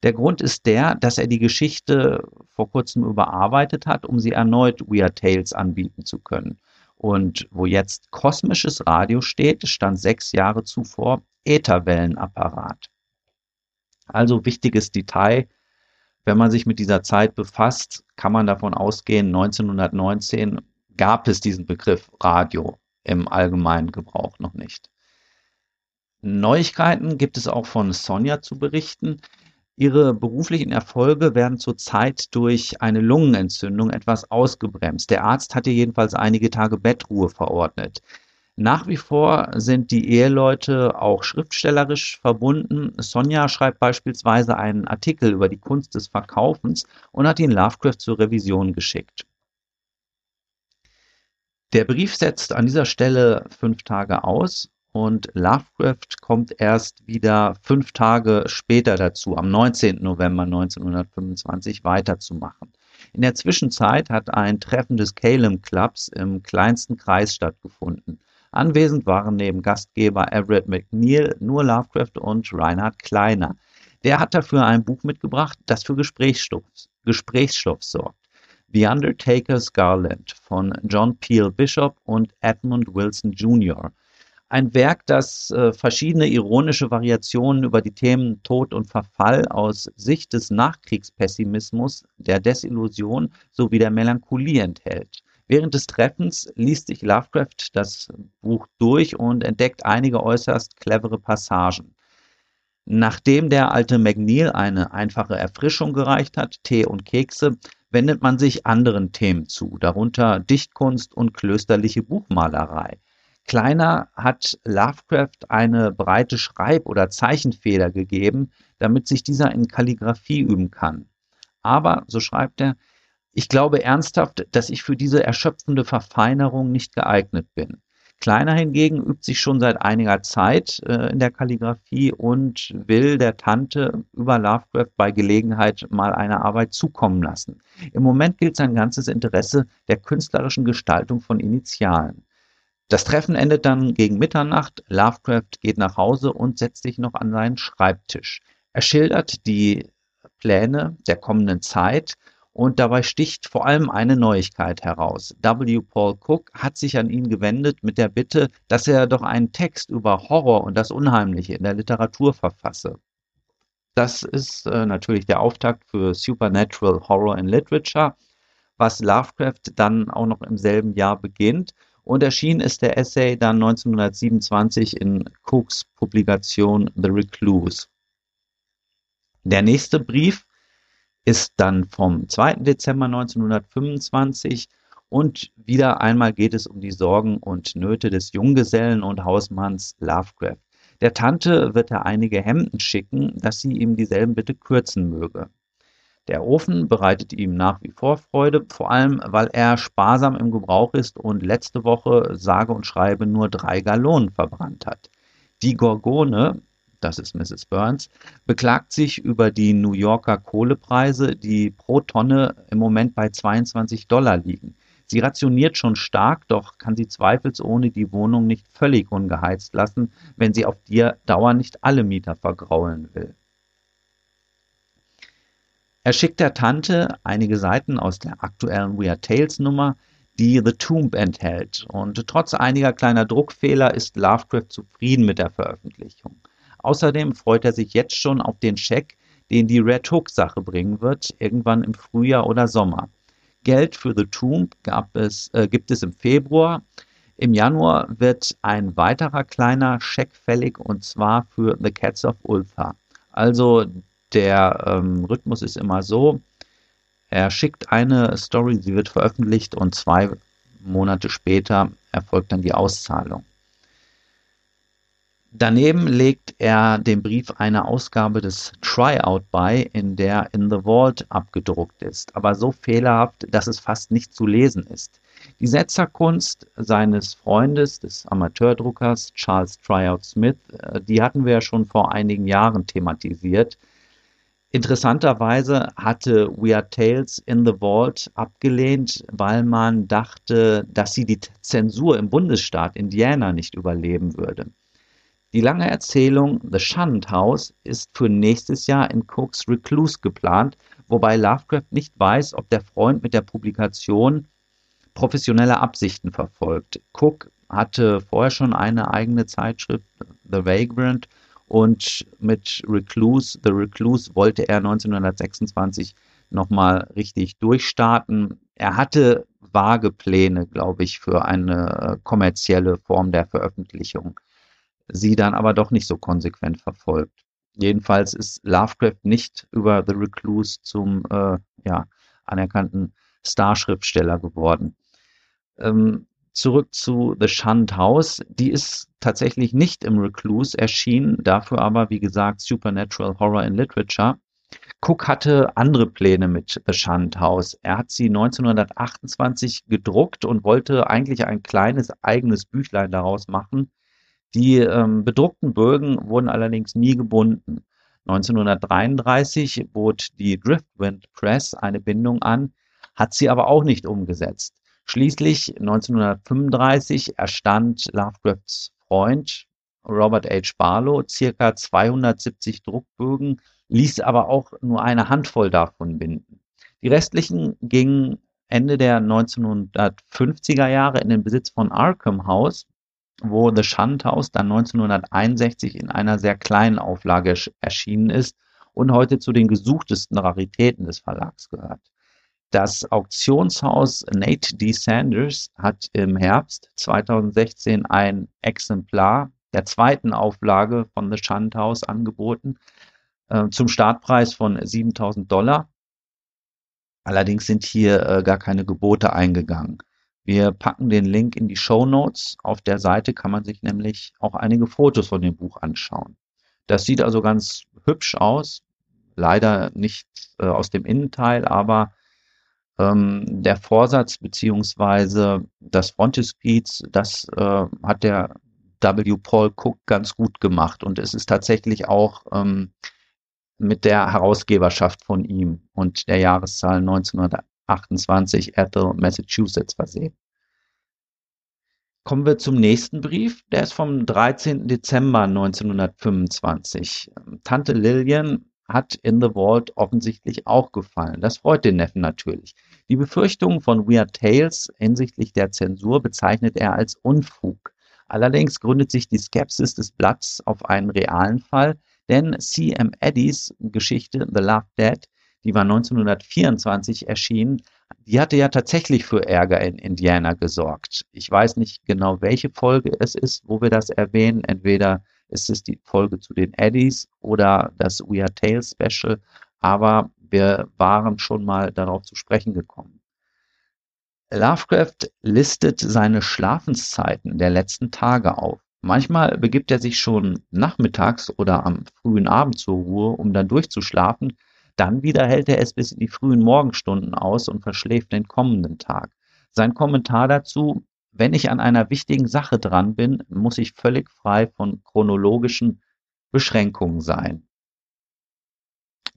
Der Grund ist der, dass er die Geschichte vor kurzem überarbeitet hat, um sie erneut Weird Tales anbieten zu können. Und wo jetzt kosmisches Radio steht, stand sechs Jahre zuvor Ätherwellenapparat. Also wichtiges Detail. Wenn man sich mit dieser Zeit befasst, kann man davon ausgehen, 1919 gab es diesen Begriff Radio im allgemeinen Gebrauch noch nicht. Neuigkeiten gibt es auch von Sonja zu berichten. Ihre beruflichen Erfolge werden zurzeit durch eine Lungenentzündung etwas ausgebremst. Der Arzt hat ihr jedenfalls einige Tage Bettruhe verordnet. Nach wie vor sind die Eheleute auch schriftstellerisch verbunden. Sonja schreibt beispielsweise einen Artikel über die Kunst des Verkaufens und hat ihn Lovecraft zur Revision geschickt. Der Brief setzt an dieser Stelle fünf Tage aus und Lovecraft kommt erst wieder fünf Tage später dazu, am 19. November 1925 weiterzumachen. In der Zwischenzeit hat ein Treffen des Calem Clubs im kleinsten Kreis stattgefunden. Anwesend waren neben Gastgeber Everett McNeil nur Lovecraft und Reinhard Kleiner. Der hat dafür ein Buch mitgebracht, das für Gesprächsstoff, Gesprächsstoff sorgt. The Undertaker's Garland von John Peel Bishop und Edmund Wilson Jr. Ein Werk, das äh, verschiedene ironische Variationen über die Themen Tod und Verfall aus Sicht des Nachkriegspessimismus, der Desillusion sowie der Melancholie enthält. Während des Treffens liest sich Lovecraft das Buch durch und entdeckt einige äußerst clevere Passagen. Nachdem der alte McNeil eine einfache Erfrischung gereicht hat, Tee und Kekse, wendet man sich anderen Themen zu, darunter Dichtkunst und klösterliche Buchmalerei. Kleiner hat Lovecraft eine breite Schreib- oder Zeichenfeder gegeben, damit sich dieser in Kalligraphie üben kann. Aber, so schreibt er, ich glaube ernsthaft, dass ich für diese erschöpfende Verfeinerung nicht geeignet bin. Kleiner hingegen übt sich schon seit einiger Zeit äh, in der Kalligraphie und will der Tante über Lovecraft bei Gelegenheit mal eine Arbeit zukommen lassen. Im Moment gilt sein ganzes Interesse der künstlerischen Gestaltung von Initialen. Das Treffen endet dann gegen Mitternacht. Lovecraft geht nach Hause und setzt sich noch an seinen Schreibtisch. Er schildert die Pläne der kommenden Zeit und dabei sticht vor allem eine Neuigkeit heraus. W. Paul Cook hat sich an ihn gewendet mit der Bitte, dass er doch einen Text über Horror und das Unheimliche in der Literatur verfasse. Das ist äh, natürlich der Auftakt für Supernatural Horror in Literature, was Lovecraft dann auch noch im selben Jahr beginnt und erschienen ist der Essay dann 1927 in Cooks Publikation The Recluse. Der nächste Brief ist dann vom 2. Dezember 1925 und wieder einmal geht es um die Sorgen und Nöte des Junggesellen und Hausmanns Lovecraft. Der Tante wird er einige Hemden schicken, dass sie ihm dieselben bitte kürzen möge. Der Ofen bereitet ihm nach wie vor Freude, vor allem weil er sparsam im Gebrauch ist und letzte Woche sage und schreibe nur drei Gallonen verbrannt hat. Die Gorgone, das ist Mrs. Burns, beklagt sich über die New Yorker Kohlepreise, die pro Tonne im Moment bei 22 Dollar liegen. Sie rationiert schon stark, doch kann sie zweifelsohne die Wohnung nicht völlig ungeheizt lassen, wenn sie auf die Dauer nicht alle Mieter vergraulen will. Er schickt der Tante einige Seiten aus der aktuellen Weird Tales Nummer, die The Tomb enthält. Und trotz einiger kleiner Druckfehler ist Lovecraft zufrieden mit der Veröffentlichung. Außerdem freut er sich jetzt schon auf den Scheck, den die Red Hook Sache bringen wird, irgendwann im Frühjahr oder Sommer. Geld für The Tomb es, äh, gibt es im Februar. Im Januar wird ein weiterer kleiner Scheck fällig und zwar für The Cats of Ulfa. Also der ähm, Rhythmus ist immer so, er schickt eine Story, sie wird veröffentlicht und zwei Monate später erfolgt dann die Auszahlung. Daneben legt er dem Brief eine Ausgabe des Tryout bei, in der In the Vault abgedruckt ist, aber so fehlerhaft, dass es fast nicht zu lesen ist. Die Setzerkunst seines Freundes, des Amateurdruckers Charles Tryout Smith, äh, die hatten wir ja schon vor einigen Jahren thematisiert. Interessanterweise hatte Weird Tales in the Vault abgelehnt, weil man dachte, dass sie die Zensur im Bundesstaat Indiana nicht überleben würde. Die lange Erzählung The Shunned House ist für nächstes Jahr in Cooks Recluse geplant, wobei Lovecraft nicht weiß, ob der Freund mit der Publikation professionelle Absichten verfolgt. Cook hatte vorher schon eine eigene Zeitschrift, The Vagrant, und mit Recluse, The Recluse, wollte er 1926 nochmal richtig durchstarten. Er hatte vage Pläne, glaube ich, für eine kommerzielle Form der Veröffentlichung, sie dann aber doch nicht so konsequent verfolgt. Jedenfalls ist Lovecraft nicht über The Recluse zum äh, ja, anerkannten Starschriftsteller geworden. Ähm, zurück zu The Shunned House. Die ist tatsächlich nicht im Recluse erschienen, dafür aber, wie gesagt, Supernatural Horror in Literature. Cook hatte andere Pläne mit The Shunned House. Er hat sie 1928 gedruckt und wollte eigentlich ein kleines eigenes Büchlein daraus machen. Die ähm, bedruckten Bögen wurden allerdings nie gebunden. 1933 bot die Driftwind Press eine Bindung an, hat sie aber auch nicht umgesetzt. Schließlich 1935 erstand Lovecrafts Freund Robert H. Barlow circa 270 Druckbögen, ließ aber auch nur eine Handvoll davon binden. Die restlichen gingen Ende der 1950er Jahre in den Besitz von Arkham House, wo The Shunt House dann 1961 in einer sehr kleinen Auflage erschienen ist und heute zu den gesuchtesten Raritäten des Verlags gehört. Das Auktionshaus Nate D. Sanders hat im Herbst 2016 ein Exemplar der zweiten Auflage von The Shunt House angeboten, äh, zum Startpreis von 7000 Dollar. Allerdings sind hier äh, gar keine Gebote eingegangen. Wir packen den Link in die Show Notes. Auf der Seite kann man sich nämlich auch einige Fotos von dem Buch anschauen. Das sieht also ganz hübsch aus. Leider nicht äh, aus dem Innenteil, aber ähm, der Vorsatz beziehungsweise das Frontispiece, das äh, hat der W. Paul Cook ganz gut gemacht und es ist tatsächlich auch ähm, mit der Herausgeberschaft von ihm und der Jahreszahl 1928 Ethel, Massachusetts versehen. Kommen wir zum nächsten Brief. Der ist vom 13. Dezember 1925. Tante Lillian hat In the Vault offensichtlich auch gefallen. Das freut den Neffen natürlich. Die Befürchtungen von Weird Tales hinsichtlich der Zensur bezeichnet er als Unfug. Allerdings gründet sich die Skepsis des Blatts auf einen realen Fall, denn C.M. Eddys Geschichte The Love Dead, die war 1924 erschienen, die hatte ja tatsächlich für Ärger in Indiana gesorgt. Ich weiß nicht genau, welche Folge es ist, wo wir das erwähnen. Entweder ist es die Folge zu den Eddies oder das Weird Tales Special, aber wir waren schon mal darauf zu sprechen gekommen. Lovecraft listet seine Schlafenszeiten der letzten Tage auf. Manchmal begibt er sich schon nachmittags oder am frühen Abend zur Ruhe, um dann durchzuschlafen. Dann wieder hält er es bis in die frühen Morgenstunden aus und verschläft den kommenden Tag. Sein Kommentar dazu, wenn ich an einer wichtigen Sache dran bin, muss ich völlig frei von chronologischen Beschränkungen sein.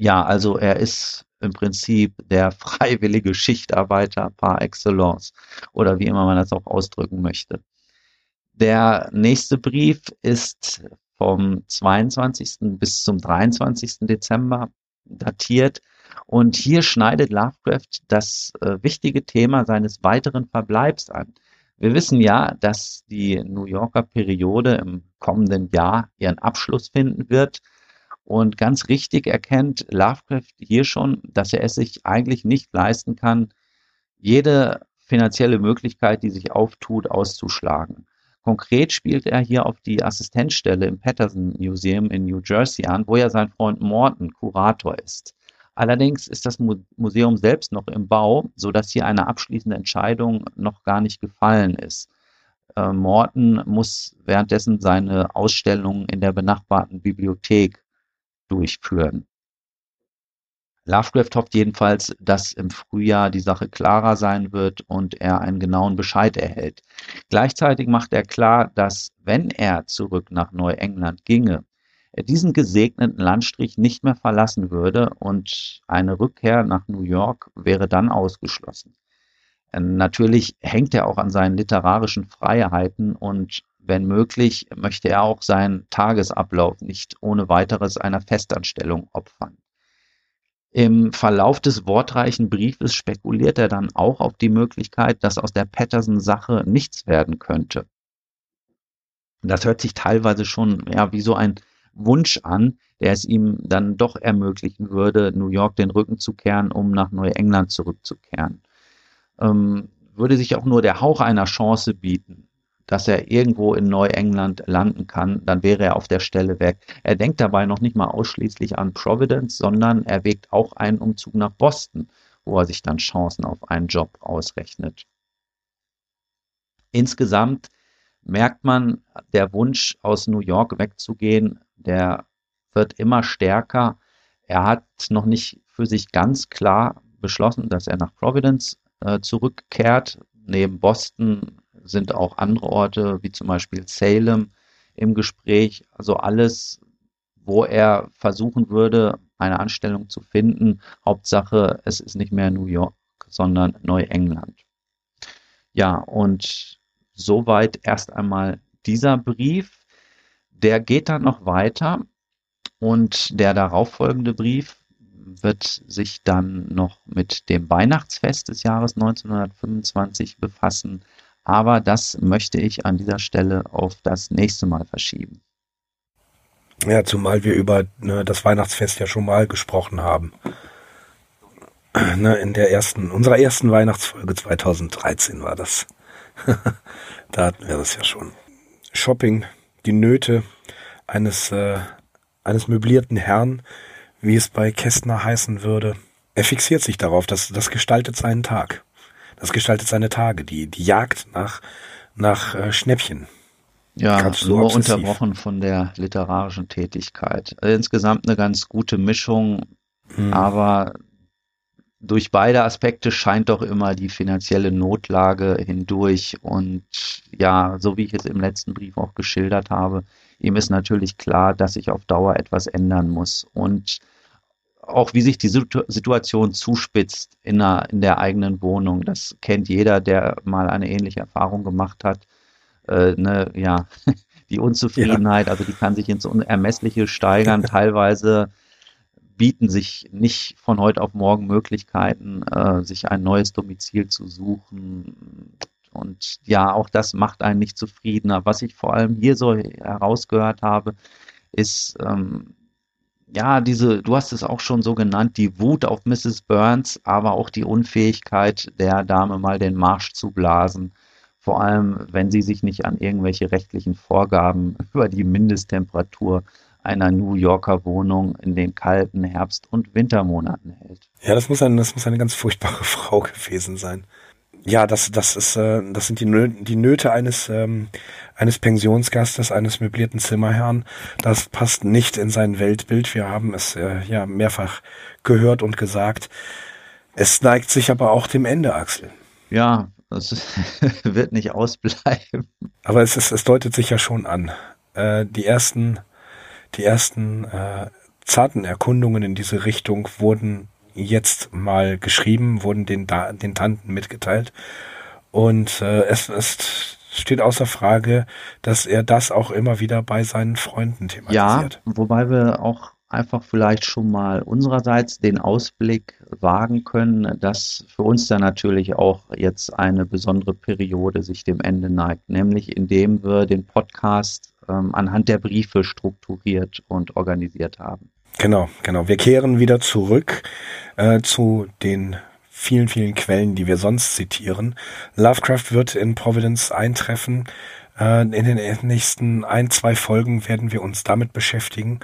Ja, also er ist im Prinzip der freiwillige Schichtarbeiter par excellence oder wie immer man das auch ausdrücken möchte. Der nächste Brief ist vom 22. bis zum 23. Dezember datiert und hier schneidet Lovecraft das äh, wichtige Thema seines weiteren Verbleibs an. Wir wissen ja, dass die New Yorker Periode im kommenden Jahr ihren Abschluss finden wird. Und ganz richtig erkennt Lovecraft hier schon, dass er es sich eigentlich nicht leisten kann, jede finanzielle Möglichkeit, die sich auftut, auszuschlagen. Konkret spielt er hier auf die Assistenzstelle im Patterson Museum in New Jersey an, wo ja sein Freund Morton Kurator ist. Allerdings ist das Museum selbst noch im Bau, sodass hier eine abschließende Entscheidung noch gar nicht gefallen ist. Äh, Morton muss währenddessen seine Ausstellungen in der benachbarten Bibliothek durchführen. Lovecraft hofft jedenfalls, dass im Frühjahr die Sache klarer sein wird und er einen genauen Bescheid erhält. Gleichzeitig macht er klar, dass wenn er zurück nach Neuengland ginge, er diesen gesegneten Landstrich nicht mehr verlassen würde und eine Rückkehr nach New York wäre dann ausgeschlossen. Natürlich hängt er auch an seinen literarischen Freiheiten und wenn möglich möchte er auch seinen Tagesablauf nicht ohne weiteres einer Festanstellung opfern. Im Verlauf des wortreichen Briefes spekuliert er dann auch auf die Möglichkeit, dass aus der Patterson-Sache nichts werden könnte. Das hört sich teilweise schon ja, wie so ein Wunsch an, der es ihm dann doch ermöglichen würde, New York den Rücken zu kehren, um nach Neuengland zurückzukehren. Ähm, würde sich auch nur der Hauch einer Chance bieten, dass er irgendwo in Neuengland landen kann, dann wäre er auf der Stelle weg. Er denkt dabei noch nicht mal ausschließlich an Providence, sondern er wägt auch einen Umzug nach Boston, wo er sich dann Chancen auf einen Job ausrechnet. Insgesamt merkt man, der Wunsch aus New York wegzugehen, der wird immer stärker. Er hat noch nicht für sich ganz klar beschlossen, dass er nach Providence äh, zurückkehrt. Neben Boston sind auch andere Orte, wie zum Beispiel Salem, im Gespräch. Also alles, wo er versuchen würde, eine Anstellung zu finden. Hauptsache, es ist nicht mehr New York, sondern Neuengland. Ja, und soweit erst einmal dieser Brief. Der geht dann noch weiter und der darauffolgende Brief wird sich dann noch mit dem Weihnachtsfest des Jahres 1925 befassen. Aber das möchte ich an dieser Stelle auf das nächste Mal verschieben. Ja, zumal wir über ne, das Weihnachtsfest ja schon mal gesprochen haben. Ne, in der ersten, unserer ersten Weihnachtsfolge 2013 war das. da hatten wir das ja schon. Shopping, die Nöte eines, äh, eines möblierten Herrn, wie es bei Kästner heißen würde. Er fixiert sich darauf, dass das gestaltet seinen Tag. Das gestaltet seine Tage, die, die Jagd nach, nach äh, Schnäppchen. Ja, so nur obsessiv. unterbrochen von der literarischen Tätigkeit. Also insgesamt eine ganz gute Mischung, hm. aber durch beide Aspekte scheint doch immer die finanzielle Notlage hindurch. Und ja, so wie ich es im letzten Brief auch geschildert habe, ihm ist natürlich klar, dass sich auf Dauer etwas ändern muss. Und auch wie sich die Situation zuspitzt in der, in der eigenen Wohnung. Das kennt jeder, der mal eine ähnliche Erfahrung gemacht hat. Äh, ne, ja, die Unzufriedenheit, ja. also die kann sich ins Unermessliche steigern. Teilweise bieten sich nicht von heute auf morgen Möglichkeiten, äh, sich ein neues Domizil zu suchen. Und ja, auch das macht einen nicht zufriedener. Was ich vor allem hier so herausgehört habe, ist, ähm, ja, diese, du hast es auch schon so genannt, die Wut auf Mrs. Burns, aber auch die Unfähigkeit der Dame mal den Marsch zu blasen. Vor allem, wenn sie sich nicht an irgendwelche rechtlichen Vorgaben über die Mindesttemperatur einer New Yorker Wohnung in den kalten Herbst- und Wintermonaten hält. Ja, das muss, ein, das muss eine ganz furchtbare Frau gewesen sein ja, das, das ist, äh, das sind die, Nö die Nöte eines, ähm, eines Pensionsgastes, eines möblierten Zimmerherrn. Das passt nicht in sein Weltbild. Wir haben es äh, ja mehrfach gehört und gesagt. Es neigt sich aber auch dem Ende, Axel. Ja, das wird nicht ausbleiben. Aber es ist, es deutet sich ja schon an. Äh, die ersten, die ersten äh, zarten Erkundungen in diese Richtung wurden jetzt mal geschrieben, wurden den, den Tanten mitgeteilt. Und äh, es, es steht außer Frage, dass er das auch immer wieder bei seinen Freunden thematisiert. Ja, wobei wir auch einfach vielleicht schon mal unsererseits den Ausblick wagen können, dass für uns da natürlich auch jetzt eine besondere Periode sich dem Ende neigt, nämlich indem wir den Podcast ähm, anhand der Briefe strukturiert und organisiert haben. Genau, genau. Wir kehren wieder zurück äh, zu den vielen, vielen Quellen, die wir sonst zitieren. Lovecraft wird in Providence eintreffen. Äh, in den nächsten ein, zwei Folgen werden wir uns damit beschäftigen.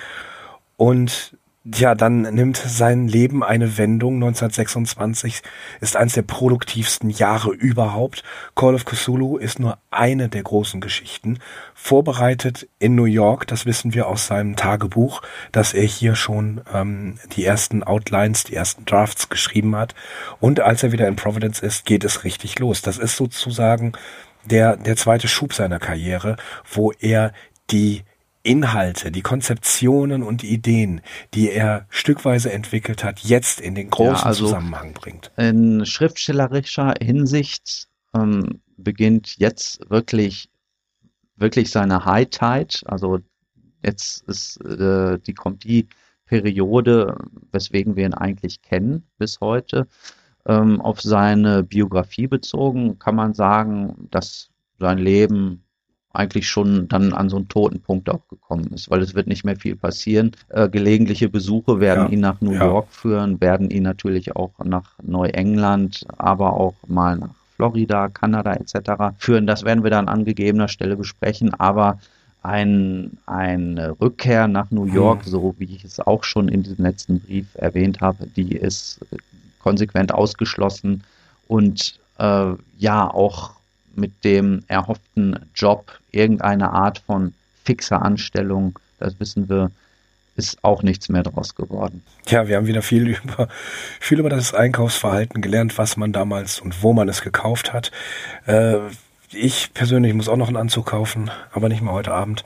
Und ja, dann nimmt sein Leben eine Wendung. 1926 ist eines der produktivsten Jahre überhaupt. Call of Cthulhu ist nur eine der großen Geschichten. Vorbereitet in New York, das wissen wir aus seinem Tagebuch, dass er hier schon ähm, die ersten Outlines, die ersten Drafts geschrieben hat. Und als er wieder in Providence ist, geht es richtig los. Das ist sozusagen der, der zweite Schub seiner Karriere, wo er die Inhalte, die Konzeptionen und Ideen, die er stückweise entwickelt hat, jetzt in den großen ja, also Zusammenhang bringt. In schriftstellerischer Hinsicht ähm, beginnt jetzt wirklich, wirklich seine High Tide. Also jetzt ist, äh, die kommt die Periode, weswegen wir ihn eigentlich kennen bis heute. Ähm, auf seine Biografie bezogen kann man sagen, dass sein Leben eigentlich schon dann an so einen toten Punkt auch gekommen ist, weil es wird nicht mehr viel passieren. Äh, gelegentliche Besuche werden ja, ihn nach New ja. York führen, werden ihn natürlich auch nach Neuengland, aber auch mal nach Florida, Kanada etc. führen. Das werden wir dann an gegebener Stelle besprechen, aber ein, eine Rückkehr nach New York, hm. so wie ich es auch schon in diesem letzten Brief erwähnt habe, die ist konsequent ausgeschlossen und äh, ja auch mit dem erhofften Job irgendeine Art von fixer Anstellung, das wissen wir, ist auch nichts mehr draus geworden. Ja, wir haben wieder viel über, viel über das Einkaufsverhalten gelernt, was man damals und wo man es gekauft hat. Äh, ich persönlich muss auch noch einen Anzug kaufen, aber nicht mal heute Abend.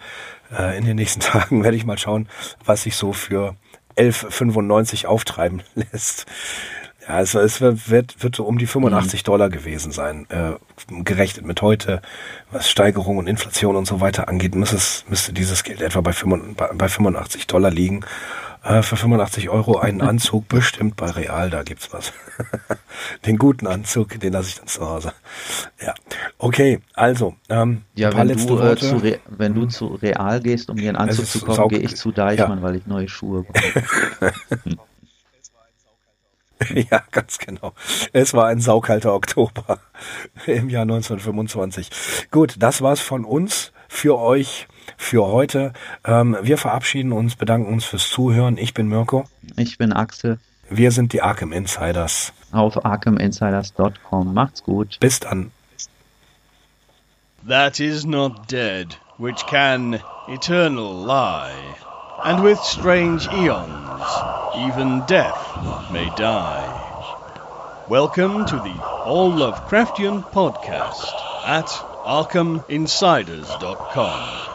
Äh, in den nächsten Tagen werde ich mal schauen, was sich so für 11,95 auftreiben lässt. Ja, es, es wird, wird so um die 85 mhm. Dollar gewesen sein. Äh, gerechnet mit heute, was Steigerung und Inflation und so weiter angeht, müsste, es, müsste dieses Geld etwa bei, 85, bei 85 Dollar liegen. Äh, für 85 Euro einen Anzug bestimmt bei Real, da gibt's was. den guten Anzug, den lasse ich dann zu Hause. Ja, okay, also ähm, ja, wenn du, äh, zu Re wenn du mhm. zu Real gehst, um dir einen Anzug zu kaufen, gehe ich zu Deichmann, ja. weil ich neue Schuhe brauche. Ja, ganz genau. Es war ein saukalter Oktober im Jahr 1925. Gut, das war's von uns für euch für heute. Ähm, wir verabschieden uns, bedanken uns fürs Zuhören. Ich bin Mirko. Ich bin Axel. Wir sind die Arkham Insiders. Auf arkhaminsiders.com. Macht's gut. Bis dann. That is not dead, which can eternal lie. And with strange eons, even death may die. Welcome to the All Lovecraftian podcast at ArkhamInsiders.com.